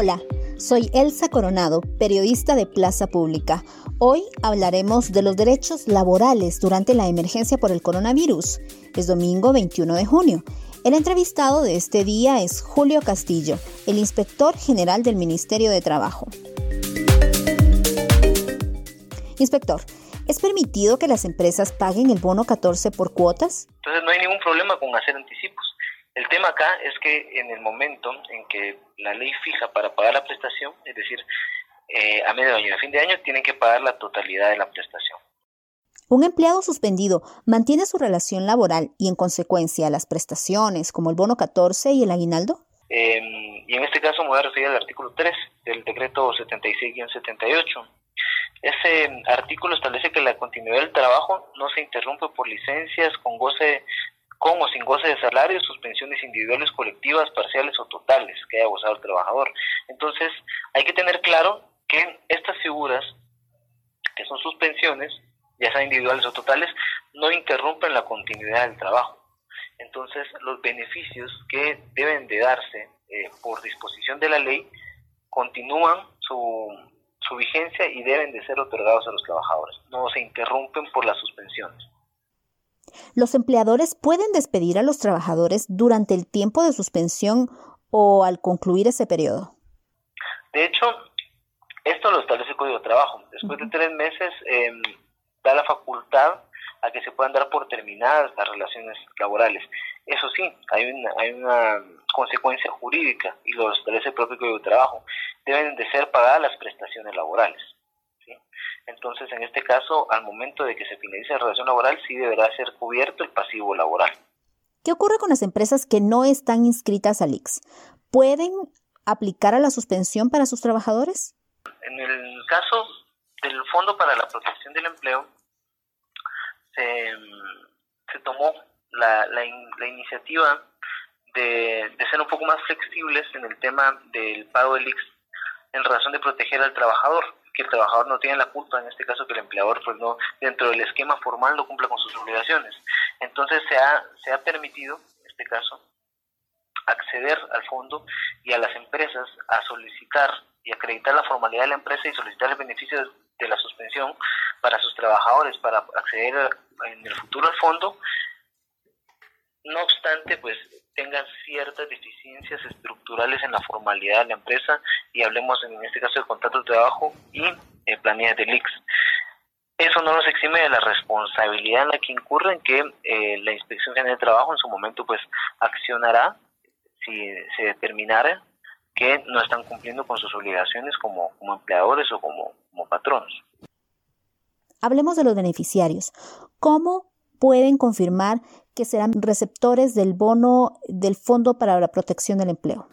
Hola, soy Elsa Coronado, periodista de Plaza Pública. Hoy hablaremos de los derechos laborales durante la emergencia por el coronavirus. Es domingo 21 de junio. El entrevistado de este día es Julio Castillo, el inspector general del Ministerio de Trabajo. Inspector, ¿es permitido que las empresas paguen el bono 14 por cuotas? Entonces no hay ningún problema con hacer anticipos. El tema acá es que en el momento en que la ley fija para pagar la prestación, es decir, eh, a medio año y a fin de año, tienen que pagar la totalidad de la prestación. Un empleado suspendido mantiene su relación laboral y en consecuencia las prestaciones como el bono 14 y el aguinaldo? Eh, y en este caso me voy a referir al artículo 3 del decreto 76-78. Ese artículo establece que la continuidad del trabajo no se interrumpe por licencias con goce con o sin goce de salario, suspensiones individuales, colectivas, parciales o totales que haya gozado el trabajador. Entonces, hay que tener claro que estas figuras, que son suspensiones, ya sean individuales o totales, no interrumpen la continuidad del trabajo. Entonces, los beneficios que deben de darse eh, por disposición de la ley continúan su, su vigencia y deben de ser otorgados a los trabajadores. No se interrumpen por las suspensiones. ¿Los empleadores pueden despedir a los trabajadores durante el tiempo de suspensión o al concluir ese periodo? De hecho, esto lo establece el Código de Trabajo. Después de tres meses em, da la facultad a que se puedan dar por terminadas las relaciones laborales. Eso sí, hay una, hay una consecuencia jurídica y lo establece el propio Código de Trabajo. Deben de ser pagadas las prestaciones laborales. Entonces, en este caso, al momento de que se finalice la relación laboral, sí deberá ser cubierto el pasivo laboral. ¿Qué ocurre con las empresas que no están inscritas al IX? ¿Pueden aplicar a la suspensión para sus trabajadores? En el caso del Fondo para la Protección del Empleo, se, tomó la, la, iniciativa de, de, ser un poco más flexibles en el tema del pago del IX en razón de proteger al trabajador que el trabajador no tiene la culpa, en este caso que el empleador pues no dentro del esquema formal no cumple con sus obligaciones. Entonces se ha, se ha permitido, en este caso, acceder al fondo y a las empresas a solicitar y acreditar la formalidad de la empresa y solicitar el beneficio de la suspensión para sus trabajadores para acceder en el futuro al fondo. No obstante, pues tengan ciertas deficiencias estructurales en la formalidad de la empresa y hablemos en este caso de contratos de trabajo y eh, planillas del IX. Eso no nos exime de la responsabilidad en la que incurren que eh, la Inspección General de Trabajo en su momento pues accionará si se determinara que no están cumpliendo con sus obligaciones como, como empleadores o como, como patronos. Hablemos de los beneficiarios. ¿Cómo pueden confirmar que serán receptores del bono del Fondo para la Protección del Empleo?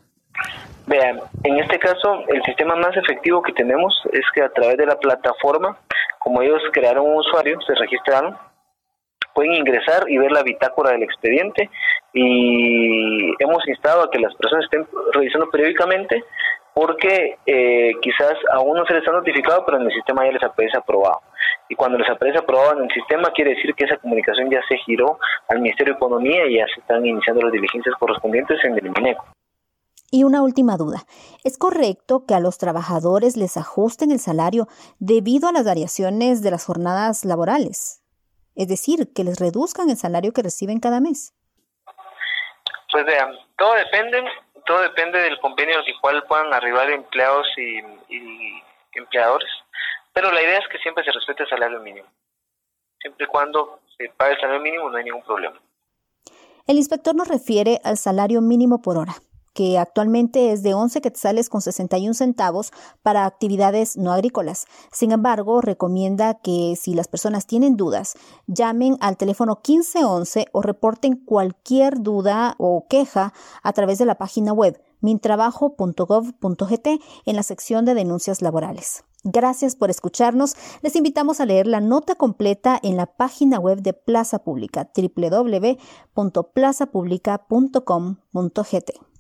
Vean, en este caso, el sistema más efectivo que tenemos es que a través de la plataforma, como ellos crearon un usuario, se registraron, pueden ingresar y ver la bitácora del expediente y hemos instado a que las personas estén revisando periódicamente porque eh, quizás aún no se les ha notificado, pero en el sistema ya les aparece aprobado. Y cuando les aparece aprobado en el sistema, quiere decir que esa comunicación ya se giró al Ministerio de Economía y ya se están iniciando las diligencias correspondientes en el MINECO. Y una última duda. ¿Es correcto que a los trabajadores les ajusten el salario debido a las variaciones de las jornadas laborales? Es decir, que les reduzcan el salario que reciben cada mes. Pues vean, todo depende todo depende del convenio al cual puedan arribar empleados y, empleadores, pero la idea es que siempre se respete el salario mínimo. Siempre y cuando se pague el salario mínimo no hay ningún problema. El inspector nos refiere al salario mínimo por hora que actualmente es de 11 quetzales con 61 centavos para actividades no agrícolas. Sin embargo, recomienda que si las personas tienen dudas, llamen al teléfono 1511 o reporten cualquier duda o queja a través de la página web mintrabajo.gov.gt en la sección de denuncias laborales. Gracias por escucharnos. Les invitamos a leer la nota completa en la página web de Plaza Pública www.plazapublica.com.gt.